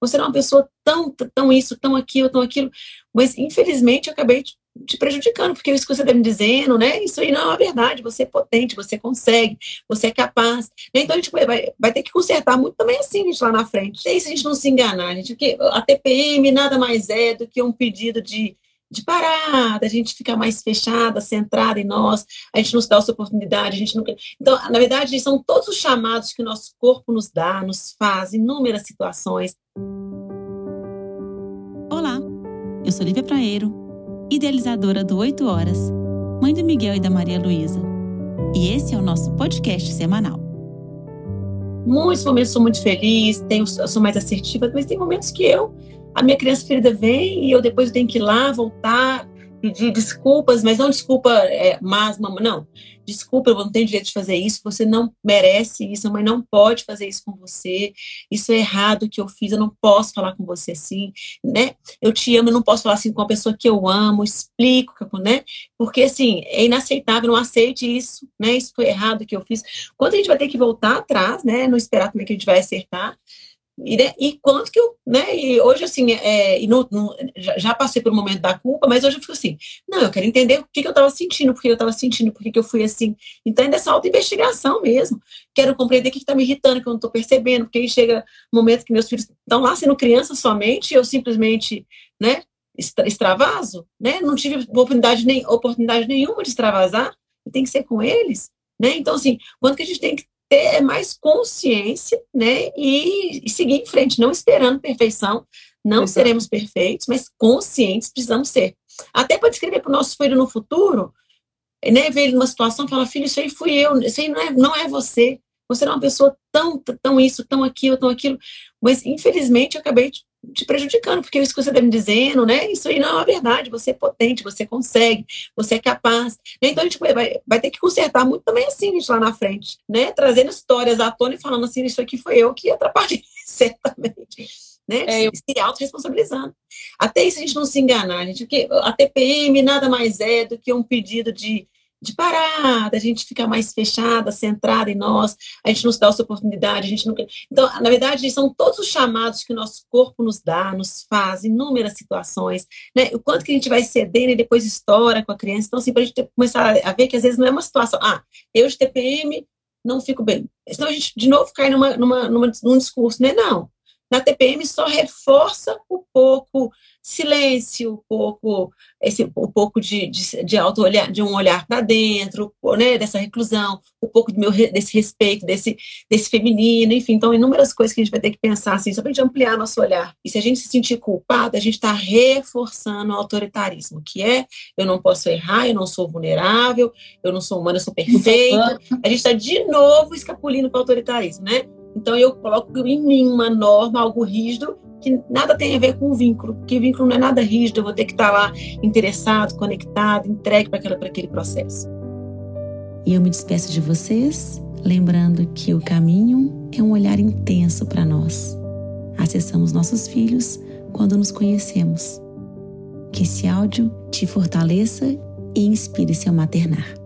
você é uma pessoa tão, tão isso, tão aquilo, tão aquilo. Mas, infelizmente, eu acabei te, te prejudicando, porque isso que você está me dizendo, né? Isso aí não é verdade. Você é potente, você consegue, você é capaz. Né? Então, a gente vai, vai ter que consertar muito também assim, gente, lá na frente. É isso a gente não se enganar, gente, porque a TPM nada mais é do que um pedido de de parar, da gente ficar mais fechada, centrada em nós, a gente não se dá essa oportunidade, a gente nunca. Então, na verdade, são todos os chamados que o nosso corpo nos dá, nos faz, inúmeras situações. Eu sou Lívia Praeiro, idealizadora do 8 Horas, mãe do Miguel e da Maria Luísa. E esse é o nosso podcast semanal. Muitos momentos sou muito feliz, tenho, sou mais assertiva, mas tem momentos que eu a minha criança ferida vem e eu depois tenho que ir lá, voltar, pedir desculpas, mas não desculpa é, mas, mamãe, não. Desculpa, eu não tenho direito de fazer isso, você não merece isso, a mãe não pode fazer isso com você, isso é errado que eu fiz, eu não posso falar com você assim, né? Eu te amo, eu não posso falar assim com a pessoa que eu amo, explico, né? Porque, assim, é inaceitável, não aceite isso, né? Isso foi errado que eu fiz. Quando a gente vai ter que voltar atrás, né? Não esperar é que a gente vai acertar, e, né, e quanto que eu, né, e hoje assim, é, e no, no, já passei por um momento da culpa, mas hoje eu fico assim, não, eu quero entender o que, que eu estava sentindo, por que eu estava sentindo, por que, eu fui assim. Então é dessa auto-investigação mesmo. Quero compreender o que está me irritando, que eu não estou percebendo, porque aí chega um momento que meus filhos estão lá sendo crianças somente, eu simplesmente, né, extravaso, né, não tive oportunidade, nem, oportunidade nenhuma de extravasar, e tem que ser com eles, né, então assim, quando que a gente tem que ter mais consciência, né, e, e seguir em frente, não esperando perfeição, não Exato. seremos perfeitos, mas conscientes precisamos ser. Até para descrever para o nosso filho no futuro, né, ver ele numa situação e falar, filho, isso aí fui eu, isso aí não é, não é você, você é uma pessoa tão, tão isso, tão aquilo, tão aquilo, mas infelizmente eu acabei te, te prejudicando, porque isso que você está me dizendo, né, isso aí não é uma verdade, você é potente, você consegue, você é capaz, né? então a gente vai, vai ter que consertar muito também assim, gente, lá na frente, né, trazendo histórias à tona e falando assim, isso aqui foi eu que atrapalhei, certamente, né? É, eu... Se autorresponsabilizando. Até isso a gente não se enganar, gente, porque a TPM nada mais é do que um pedido de de parar, da gente ficar mais fechada, centrada em nós, a gente não se dá essa oportunidade, a gente nunca. Então, na verdade, são todos os chamados que o nosso corpo nos dá, nos faz, inúmeras situações, né? O quanto que a gente vai cedendo e depois estoura com a criança. Então, assim, para a gente começar a ver que às vezes não é uma situação, ah, eu de TPM não fico bem. Senão a gente, de novo, cai numa, numa, numa, num discurso, né? Não. Na TPM só reforça o pouco silêncio, um pouco, esse, um pouco de, de, de auto olhar, de um olhar para dentro, né, dessa reclusão, um pouco do meu, desse respeito, desse, desse feminino, enfim, então inúmeras coisas que a gente vai ter que pensar assim, só para a gente ampliar nosso olhar. E se a gente se sentir culpado, a gente está reforçando o autoritarismo, que é eu não posso errar, eu não sou vulnerável, eu não sou humana, eu sou perfeita. A gente está de novo escapulindo para o autoritarismo, né? Então eu coloco em mim uma norma, algo rígido, que nada tem a ver com o vínculo, porque vínculo não é nada rígido, eu vou ter que estar lá interessado, conectado, entregue para aquele processo. E eu me despeço de vocês, lembrando que o caminho é um olhar intenso para nós. Acessamos nossos filhos quando nos conhecemos. Que esse áudio te fortaleça e inspire seu maternar.